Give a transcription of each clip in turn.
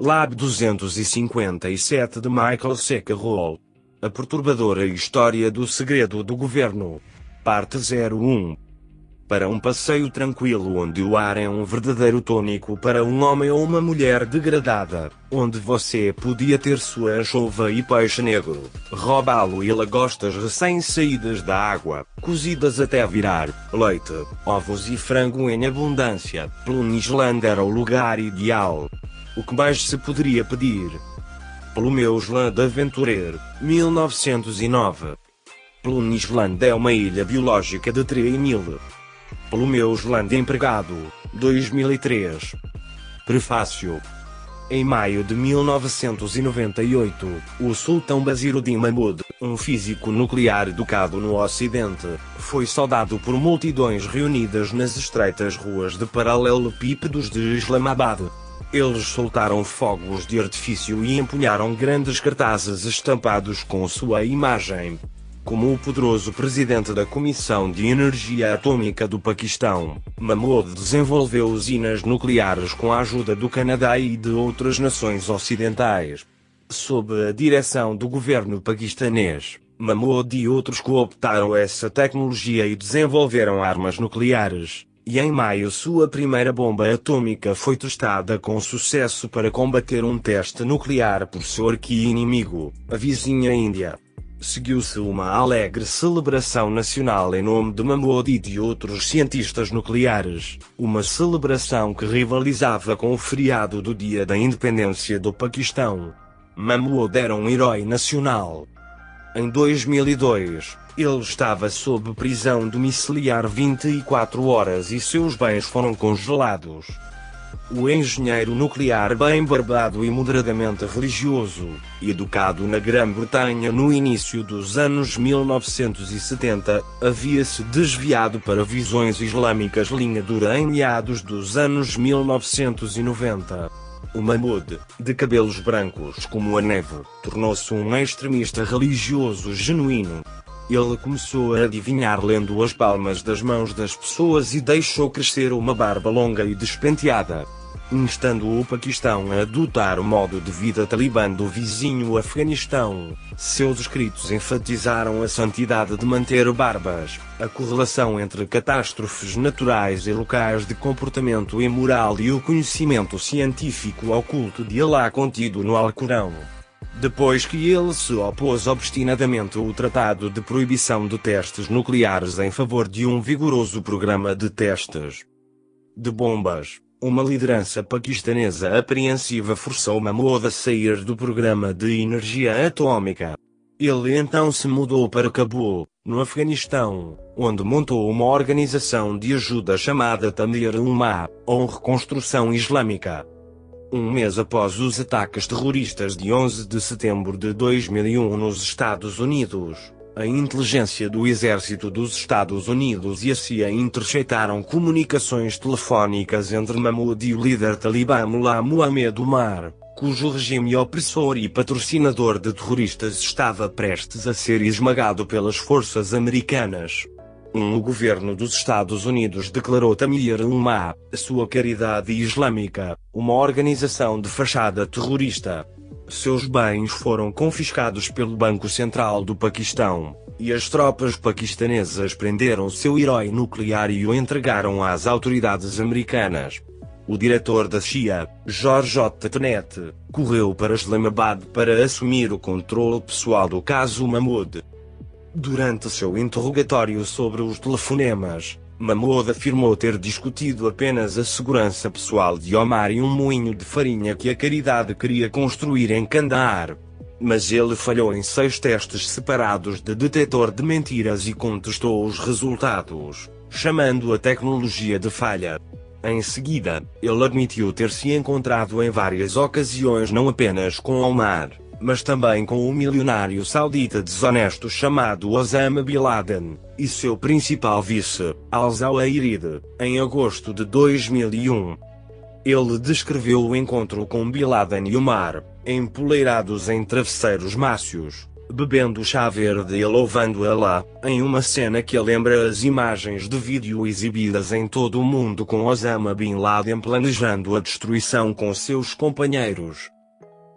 Lab 257 de Michael Seckerol. A perturbadora história do segredo do governo. Parte 01. Para um passeio tranquilo onde o ar é um verdadeiro tônico para um homem ou uma mulher degradada, onde você podia ter sua anchova e peixe negro, robalo e lagostas recém-saídas da água, cozidas até virar, leite, ovos e frango em abundância, Plunisland era o lugar ideal. O que mais se poderia pedir? Plumeusland Aventurer, 1909. Plunisland é uma ilha biológica de Treinil. Plumeusland Empregado, 2003. Prefácio. Em maio de 1998, o sultão Basiruddin Mahmud, um físico nuclear educado no Ocidente, foi saudado por multidões reunidas nas estreitas ruas de paralelepípedos de Islamabad. Eles soltaram fogos de artifício e empunharam grandes cartazes estampados com sua imagem. Como o poderoso presidente da Comissão de Energia Atômica do Paquistão, Mahmoud desenvolveu usinas nucleares com a ajuda do Canadá e de outras nações ocidentais. Sob a direção do governo paquistanês, Mahmoud e outros cooptaram essa tecnologia e desenvolveram armas nucleares e em maio sua primeira bomba atômica foi testada com sucesso para combater um teste nuclear por seu arqui-inimigo, a vizinha Índia. Seguiu-se uma alegre celebração nacional em nome de Mahmoud e de outros cientistas nucleares, uma celebração que rivalizava com o feriado do Dia da Independência do Paquistão. Mahmoud era um herói nacional. Em 2002, ele estava sob prisão domiciliar 24 horas e seus bens foram congelados. O engenheiro nuclear bem barbado e moderadamente religioso, educado na Grã-Bretanha no início dos anos 1970, havia-se desviado para visões islâmicas linha dura em meados dos anos 1990. O Mahmoud, de cabelos brancos como a neve, tornou-se um extremista religioso genuíno, ele começou a adivinhar lendo as palmas das mãos das pessoas e deixou crescer uma barba longa e despenteada. Instando o Paquistão a adotar o modo de vida talibã do vizinho Afeganistão, seus escritos enfatizaram a santidade de manter barbas, a correlação entre catástrofes naturais e locais de comportamento imoral e o conhecimento científico oculto de Allah contido no Alcorão. Depois que ele se opôs obstinadamente ao Tratado de Proibição de Testes Nucleares em favor de um vigoroso programa de testes de bombas, uma liderança paquistanesa apreensiva forçou Mahmoud a sair do programa de energia atômica. Ele então se mudou para Cabul, no Afeganistão, onde montou uma organização de ajuda chamada Tamir Ummah, ou Reconstrução Islâmica. Um mês após os ataques terroristas de 11 de setembro de 2001 nos Estados Unidos, a inteligência do Exército dos Estados Unidos e a CIA interceptaram comunicações telefónicas entre Mahmoud e o líder talibã Mullah Muhammad Umar, cujo regime opressor e patrocinador de terroristas estava prestes a ser esmagado pelas forças americanas. Um, governo dos Estados Unidos declarou Tamir Ummah, sua caridade islâmica, uma organização de fachada terrorista. Seus bens foram confiscados pelo Banco Central do Paquistão, e as tropas paquistanesas prenderam seu herói nuclear e o entregaram às autoridades americanas. O diretor da CIA, George J. Tenet, correu para Islamabad para assumir o controle pessoal do caso Mahmoud. Durante seu interrogatório sobre os telefonemas, Mahmoud afirmou ter discutido apenas a segurança pessoal de Omar e um moinho de farinha que a caridade queria construir em Kandahar. Mas ele falhou em seis testes separados de detector de mentiras e contestou os resultados, chamando a tecnologia de falha. Em seguida, ele admitiu ter se encontrado em várias ocasiões não apenas com Omar, mas também com o milionário saudita desonesto chamado Osama Bin Laden, e seu principal vice, Al-Zawahiri, em agosto de 2001. Ele descreveu o encontro com Bin Laden e Omar, empoleirados em travesseiros mácios, bebendo chá verde e louvando Allah, em uma cena que lembra as imagens de vídeo exibidas em todo o mundo com Osama Bin Laden planejando a destruição com seus companheiros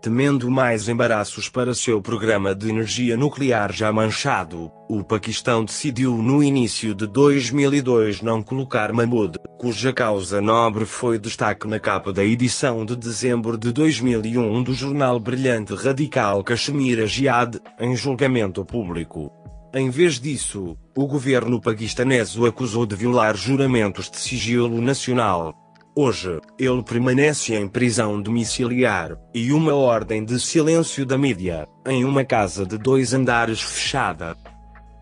temendo mais embaraços para seu programa de energia nuclear já manchado, o Paquistão decidiu no início de 2002 não colocar Mahmoud, cuja causa nobre foi destaque na capa da edição de dezembro de 2001 do jornal brilhante radical Kashmir Jihad, em julgamento público. Em vez disso, o governo paquistanês o acusou de violar juramentos de sigilo nacional, Hoje, ele permanece em prisão domiciliar, e uma ordem de silêncio da mídia, em uma casa de dois andares fechada.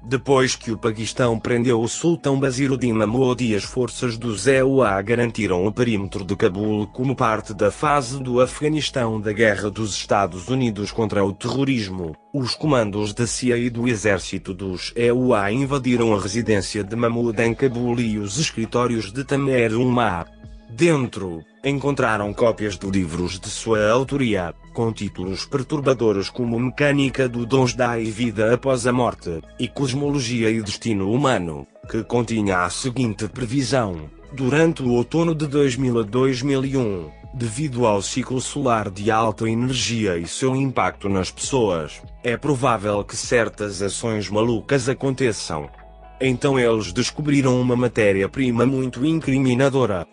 Depois que o Paquistão prendeu o sultão Basiruddin Mahmoud e as forças do ZUA garantiram o perímetro de Cabul como parte da fase do Afeganistão da Guerra dos Estados Unidos contra o terrorismo, os comandos da CIA e do exército dos EUA invadiram a residência de Mahmoud em Cabul e os escritórios de Tamer Umar. Dentro, encontraram cópias de livros de sua autoria, com títulos perturbadores como Mecânica do Dons da e Vida após a Morte, e Cosmologia e Destino Humano, que continha a seguinte previsão. Durante o outono de 2000 a 2001, devido ao ciclo solar de alta energia e seu impacto nas pessoas, é provável que certas ações malucas aconteçam. Então eles descobriram uma matéria-prima muito incriminadora,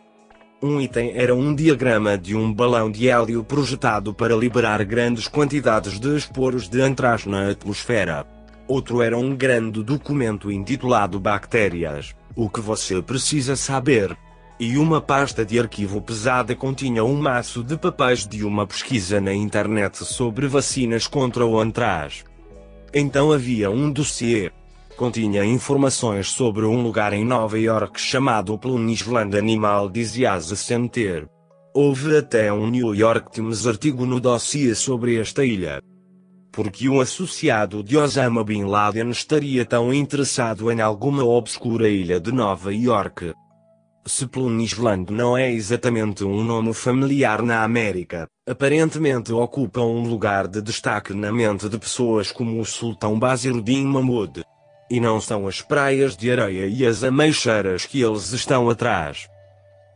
um item era um diagrama de um balão de hélio projetado para liberar grandes quantidades de esporos de antraz na atmosfera. Outro era um grande documento intitulado Bactérias, o que você precisa saber. E uma pasta de arquivo pesada continha um maço de papéis de uma pesquisa na internet sobre vacinas contra o antraz. Então havia um dossiê, continha informações sobre um lugar em Nova York chamado Plunisland Animal Disease Center. Houve até um New York Times artigo no dossiê sobre esta ilha. Porque um associado de Osama Bin Laden estaria tão interessado em alguma obscura ilha de Nova York? Se Plunisland não é exatamente um nome familiar na América, aparentemente ocupa um lugar de destaque na mente de pessoas como o Sultão Basiruddin Mahmud. E não são as praias de areia e as ameixeiras que eles estão atrás.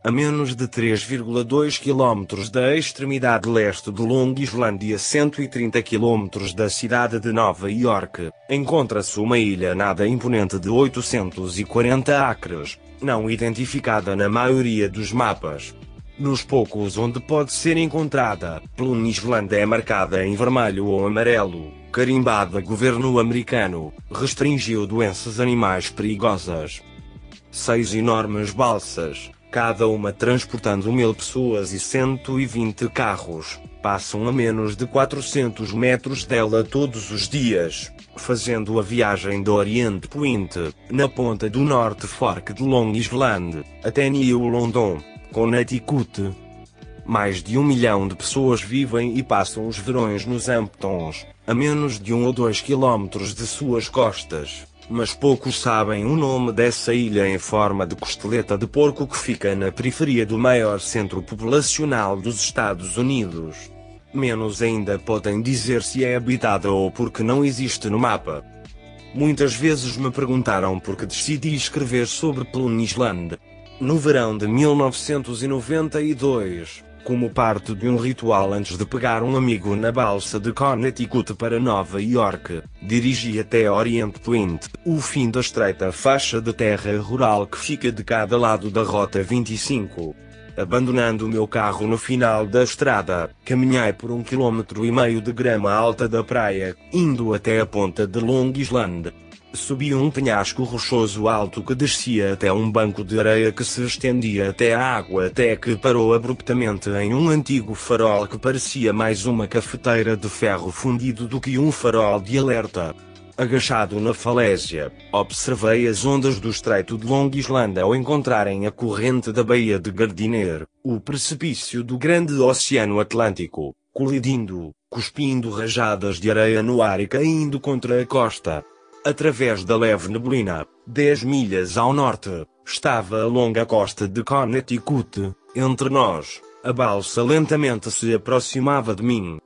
A menos de 3,2 km da extremidade leste de Long Island e a 130 km da cidade de Nova York, encontra-se uma ilha nada imponente de 840 acres, não identificada na maioria dos mapas. Nos poucos onde pode ser encontrada, Plum Island é marcada em vermelho ou amarelo, carimbada governo americano, restringiu doenças animais perigosas. Seis enormes balsas, cada uma transportando mil pessoas e 120 carros, passam a menos de 400 metros dela todos os dias, fazendo a viagem do Orient Point, na ponta do Norte Fork de Long Island, até New London. Connecticut. Mais de um milhão de pessoas vivem e passam os verões nos Hamptons, a menos de um ou dois quilómetros de suas costas. Mas poucos sabem o nome dessa ilha em forma de costeleta de porco que fica na periferia do maior centro populacional dos Estados Unidos. Menos ainda podem dizer se é habitada ou porque não existe no mapa. Muitas vezes me perguntaram por que decidi escrever sobre Plum Island. No verão de 1992, como parte de um ritual antes de pegar um amigo na balsa de Connecticut para Nova York, dirigi até Orient Point, o fim da estreita faixa de terra rural que fica de cada lado da Rota 25. Abandonando o meu carro no final da estrada, caminhei por um quilômetro e meio de grama alta da praia, indo até a ponta de Long Island, Subi um penhasco rochoso alto que descia até um banco de areia que se estendia até a água até que parou abruptamente em um antigo farol que parecia mais uma cafeteira de ferro fundido do que um farol de alerta. Agachado na falésia, observei as ondas do estreito de Long Island ao encontrarem a corrente da Baía de Gardiner, o precipício do grande Oceano Atlântico, colidindo, cuspindo rajadas de areia no ar e caindo contra a costa. Através da leve neblina, 10 milhas ao norte, estava a longa costa de Connecticut. Entre nós, a balsa lentamente se aproximava de mim.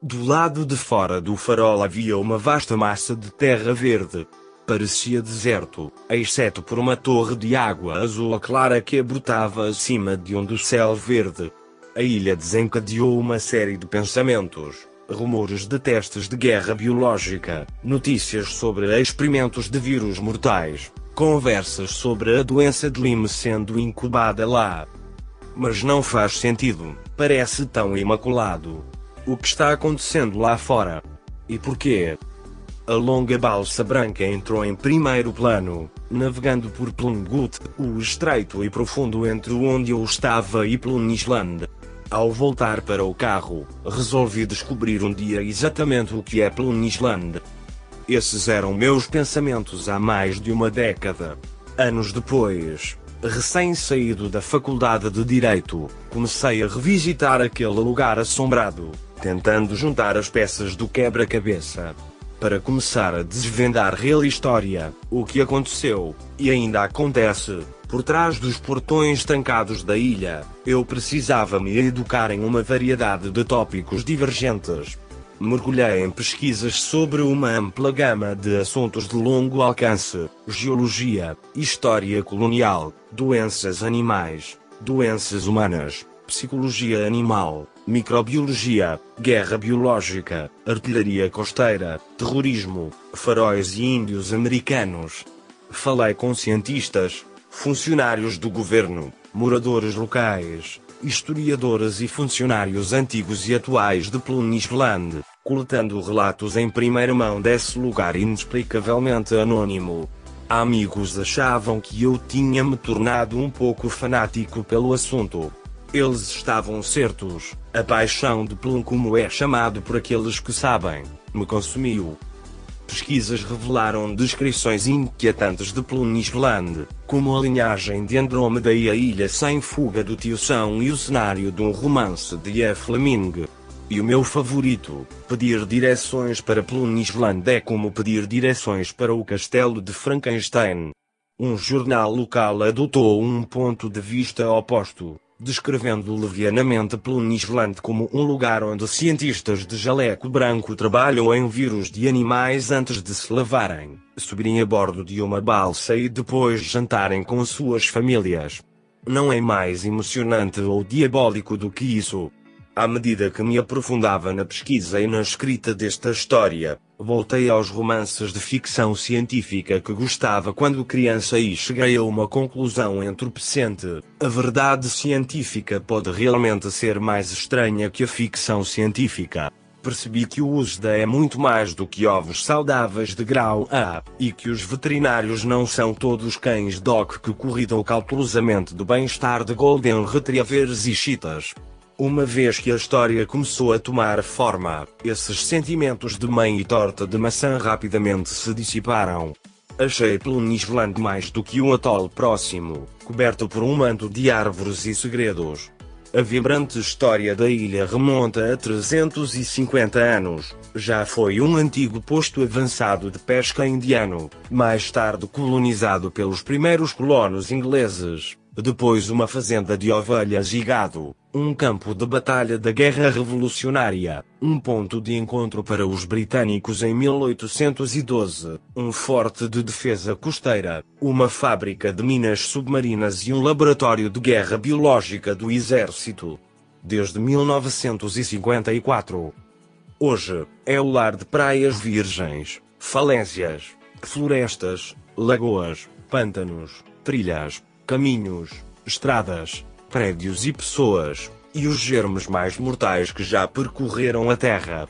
Do lado de fora do farol havia uma vasta massa de terra verde. Parecia deserto, exceto por uma torre de água azul clara que brotava acima de um do céu verde. A ilha desencadeou uma série de pensamentos, rumores de testes de guerra biológica, notícias sobre experimentos de vírus mortais, conversas sobre a doença de Lyme sendo incubada lá. Mas não faz sentido, parece tão imaculado. O que está acontecendo lá fora? E porquê? A longa balsa branca entrou em primeiro plano, navegando por Plungut, o estreito e profundo entre onde eu estava e Plunisland. Ao voltar para o carro, resolvi descobrir um dia exatamente o que é Plunisland. Esses eram meus pensamentos há mais de uma década. Anos depois, recém-saído da faculdade de Direito, comecei a revisitar aquele lugar assombrado, tentando juntar as peças do quebra-cabeça. Para começar a desvendar real história, o que aconteceu, e ainda acontece, por trás dos portões trancados da ilha, eu precisava me educar em uma variedade de tópicos divergentes. Mergulhei em pesquisas sobre uma ampla gama de assuntos de longo alcance: geologia, história colonial, doenças animais, doenças humanas, psicologia animal, microbiologia, guerra biológica, artilharia costeira, terrorismo, faróis e índios americanos. Falei com cientistas, funcionários do governo, moradores locais, historiadores e funcionários antigos e atuais de Plunisland, coletando relatos em primeira mão desse lugar inexplicavelmente anônimo. Amigos achavam que eu tinha me tornado um pouco fanático pelo assunto. Eles estavam certos, a paixão de Plum como é chamado por aqueles que sabem, me consumiu. Pesquisas revelaram descrições inquietantes de Plunisland, como a linhagem de Andrômeda e a ilha sem fuga do Tio São e o cenário de um romance de E. Fleming. E o meu favorito, pedir direções para Plunisland é como pedir direções para o castelo de Frankenstein. Um jornal local adotou um ponto de vista oposto descrevendo levianamente Plunisland como um lugar onde cientistas de jaleco branco trabalham em vírus de animais antes de se lavarem, subirem a bordo de uma balsa e depois jantarem com suas famílias. Não é mais emocionante ou diabólico do que isso. À medida que me aprofundava na pesquisa e na escrita desta história, voltei aos romances de ficção científica que gostava quando criança e cheguei a uma conclusão entorpecente. A verdade científica pode realmente ser mais estranha que a ficção científica. Percebi que o USDA é muito mais do que ovos saudáveis de grau A, e que os veterinários não são todos cães dog que cuidam cautelosamente do bem-estar de Golden Retrievers e Cheetahs. Uma vez que a história começou a tomar forma, esses sentimentos de mãe e torta de maçã rapidamente se dissiparam. Achei Plunisland mais do que um atol próximo, coberto por um manto de árvores e segredos. A vibrante história da ilha remonta a 350 anos. Já foi um antigo posto avançado de pesca indiano, mais tarde colonizado pelos primeiros colonos ingleses. Depois uma fazenda de ovelhas e gado, um campo de batalha da Guerra Revolucionária, um ponto de encontro para os britânicos em 1812, um forte de defesa costeira, uma fábrica de minas submarinas e um laboratório de guerra biológica do Exército. Desde 1954. Hoje, é o lar de praias virgens, falésias, florestas, lagoas, pântanos, trilhas, caminhos, estradas, prédios e pessoas, e os germes mais mortais que já percorreram a Terra.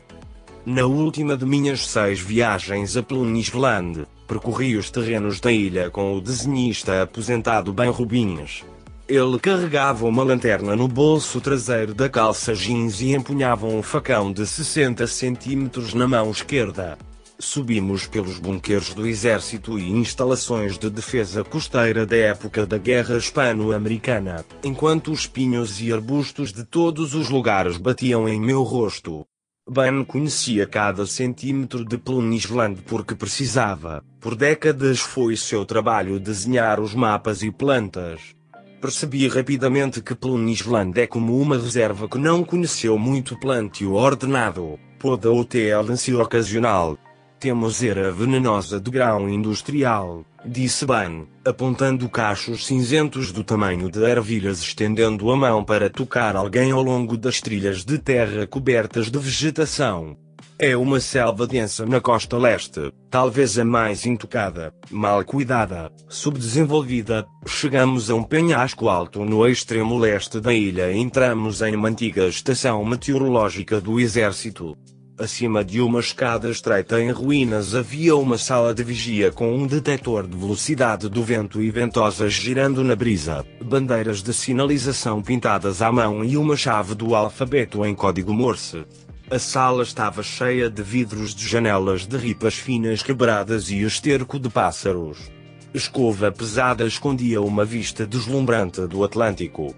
Na última de minhas seis viagens a Plunisland, percorri os terrenos da ilha com o desenhista aposentado Ben Rubins. Ele carregava uma lanterna no bolso traseiro da calça jeans e empunhava um facão de 60 centímetros na mão esquerda. Subimos pelos bunqueres do exército e instalações de defesa costeira da época da Guerra Hispano-Americana, enquanto os pinhos e arbustos de todos os lugares batiam em meu rosto. Ben conhecia cada centímetro de Plunisland porque precisava. Por décadas foi seu trabalho desenhar os mapas e plantas. Percebi rapidamente que Plunisland é como uma reserva que não conheceu muito plantio ordenado, poda ou TLC ocasional. Temos era venenosa de grão industrial, disse Ban, apontando cachos cinzentos do tamanho de ervilhas estendendo a mão para tocar alguém ao longo das trilhas de terra cobertas de vegetação. É uma selva densa na costa leste, talvez a mais intocada, mal cuidada, subdesenvolvida. Chegamos a um penhasco alto no extremo leste da ilha e entramos em uma antiga estação meteorológica do exército. Acima de uma escada estreita em ruínas havia uma sala de vigia com um detector de velocidade do vento e ventosas girando na brisa, bandeiras de sinalização pintadas à mão e uma chave do alfabeto em código Morse. A sala estava cheia de vidros de janelas de ripas finas quebradas e esterco de pássaros. Escova pesada escondia uma vista deslumbrante do Atlântico.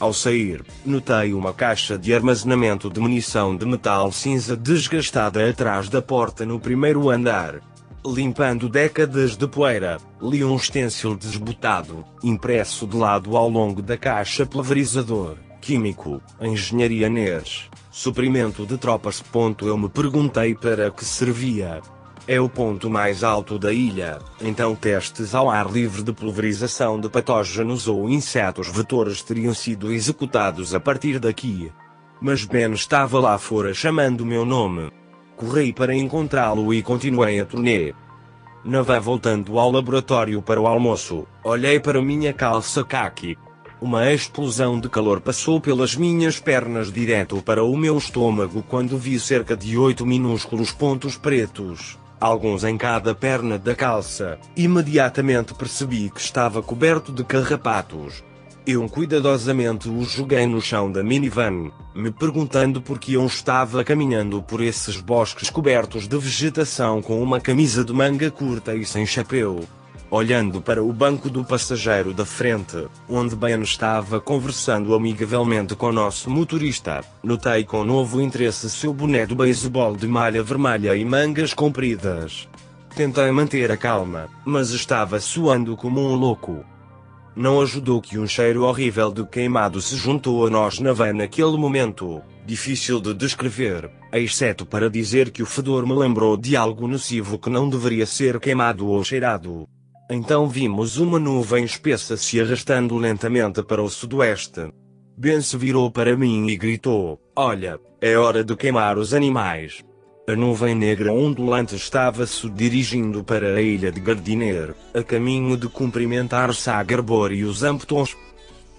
Ao sair, notei uma caixa de armazenamento de munição de metal cinza desgastada atrás da porta no primeiro andar. Limpando décadas de poeira, li um stencil desbotado, impresso de lado ao longo da caixa pulverizador, químico, engenharia NERS. Suprimento de tropas. Eu me perguntei para que servia. É o ponto mais alto da ilha, então testes ao ar livre de pulverização de patógenos ou insetos vetores teriam sido executados a partir daqui. Mas Ben estava lá fora chamando meu nome. Corri para encontrá-lo e continuei a turnê. Na vá voltando ao laboratório para o almoço, olhei para minha calça caqui, uma explosão de calor passou pelas minhas pernas direto para o meu estômago quando vi cerca de oito minúsculos pontos pretos, alguns em cada perna da calça. Imediatamente percebi que estava coberto de carrapatos. Eu cuidadosamente os joguei no chão da minivan, me perguntando por que eu estava caminhando por esses bosques cobertos de vegetação com uma camisa de manga curta e sem chapéu olhando para o banco do passageiro da frente, onde Ben estava conversando amigavelmente com nosso motorista. Notei com novo interesse seu boné de beisebol de malha vermelha e mangas compridas. Tentei manter a calma, mas estava suando como um louco. Não ajudou que um cheiro horrível de queimado se juntou a nós na van naquele momento, difícil de descrever, exceto para dizer que o fedor me lembrou de algo nocivo que não deveria ser queimado ou cheirado. Então vimos uma nuvem espessa se arrastando lentamente para o sudoeste. Ben se virou para mim e gritou: Olha, é hora de queimar os animais. A nuvem negra ondulante estava-se dirigindo para a ilha de Gardiner, a caminho de cumprimentar Sagarbor e os Amptons.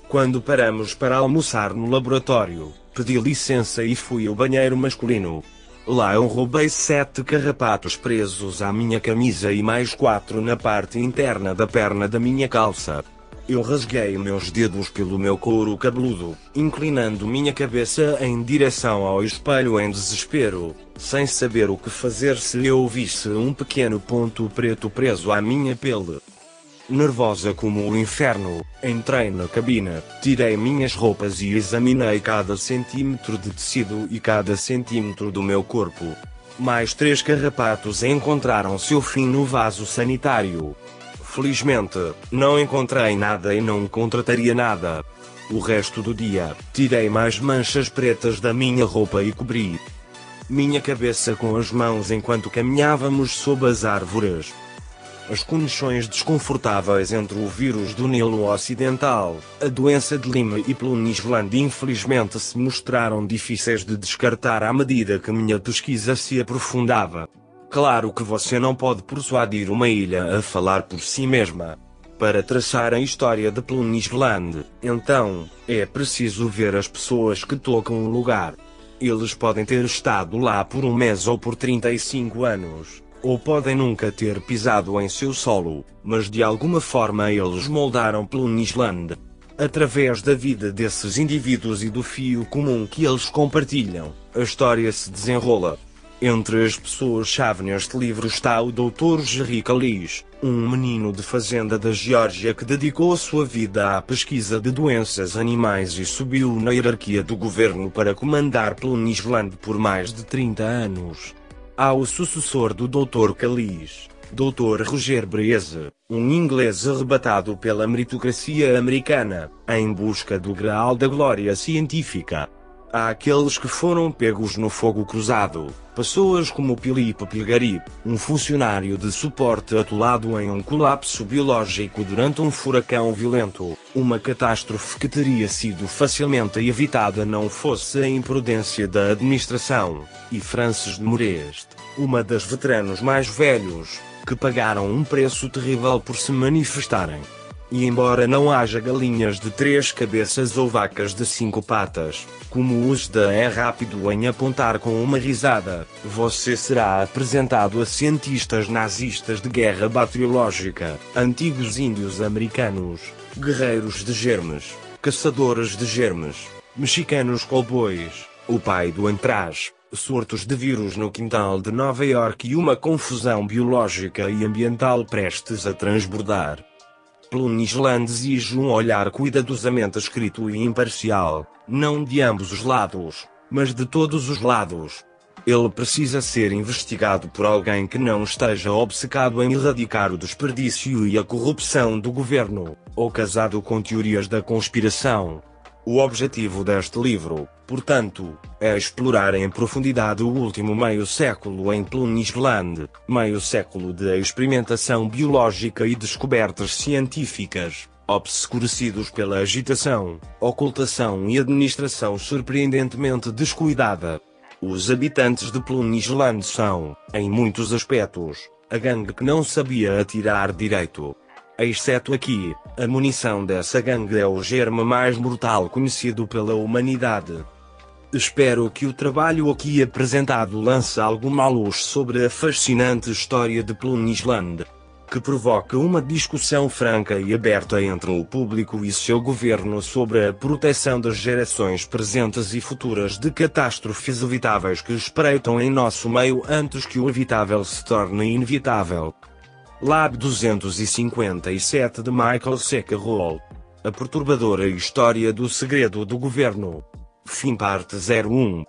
Quando paramos para almoçar no laboratório, pedi licença e fui ao banheiro masculino. Lá eu roubei sete carrapatos presos à minha camisa e mais quatro na parte interna da perna da minha calça. Eu rasguei meus dedos pelo meu couro cabeludo, inclinando minha cabeça em direção ao espelho em desespero, sem saber o que fazer se eu visse um pequeno ponto preto preso à minha pele nervosa como o inferno, entrei na cabina, tirei minhas roupas e examinei cada centímetro de tecido e cada centímetro do meu corpo. Mais três carrapatos encontraram seu fim no vaso sanitário. Felizmente, não encontrei nada e não contrataria nada. O resto do dia, tirei mais manchas pretas da minha roupa e cobri minha cabeça com as mãos enquanto caminhávamos sob as árvores as condições desconfortáveis entre o vírus do Nilo Ocidental, a doença de Lima e Plunisland infelizmente se mostraram difíceis de descartar à medida que minha pesquisa se aprofundava. Claro que você não pode persuadir uma ilha a falar por si mesma. Para traçar a história de Plunisland, então, é preciso ver as pessoas que tocam o lugar. Eles podem ter estado lá por um mês ou por 35 anos ou podem nunca ter pisado em seu solo, mas de alguma forma eles moldaram Plunisland. Através da vida desses indivíduos e do fio comum que eles compartilham, a história se desenrola. Entre as pessoas-chave neste livro está o Dr. Jerry Callis, um menino de fazenda da Geórgia que dedicou sua vida à pesquisa de doenças animais e subiu na hierarquia do governo para comandar Plunisland por mais de 30 anos. Há o sucessor do Dr. Calis, Dr. Roger Breze, um inglês arrebatado pela meritocracia americana, em busca do graal da glória científica. Há aqueles que foram pegos no fogo cruzado, pessoas como Philippe Pilgari, um funcionário de suporte atolado em um colapso biológico durante um furacão violento, uma catástrofe que teria sido facilmente evitada não fosse a imprudência da administração, e Francis de Moreste, uma das veteranos mais velhos, que pagaram um preço terrível por se manifestarem. E embora não haja galinhas de três cabeças ou vacas de cinco patas, como Usda é rápido em apontar com uma risada, você será apresentado a cientistas nazistas de guerra bacteriológica, antigos índios americanos, guerreiros de germes, caçadores de germes, mexicanos cowboys, o pai do antraz, surtos de vírus no quintal de Nova York e uma confusão biológica e ambiental prestes a transbordar. Plunisland exige um olhar cuidadosamente escrito e imparcial, não de ambos os lados, mas de todos os lados. Ele precisa ser investigado por alguém que não esteja obcecado em erradicar o desperdício e a corrupção do governo, ou casado com teorias da conspiração. O objetivo deste livro, portanto, é explorar em profundidade o último meio século em Plunisland, meio século de experimentação biológica e descobertas científicas, obscurecidos pela agitação, ocultação e administração surpreendentemente descuidada. Os habitantes de Plunisland são, em muitos aspectos, a gangue que não sabia atirar direito. Exceto aqui, a munição dessa gangue é o germe mais mortal conhecido pela humanidade. Espero que o trabalho aqui apresentado lance alguma luz sobre a fascinante história de Plunisland, que provoca uma discussão franca e aberta entre o público e seu governo sobre a proteção das gerações presentes e futuras de catástrofes evitáveis que espreitam em nosso meio antes que o evitável se torne inevitável. Lab 257 de Michael Seckerol. A perturbadora história do segredo do governo. Fim parte 01.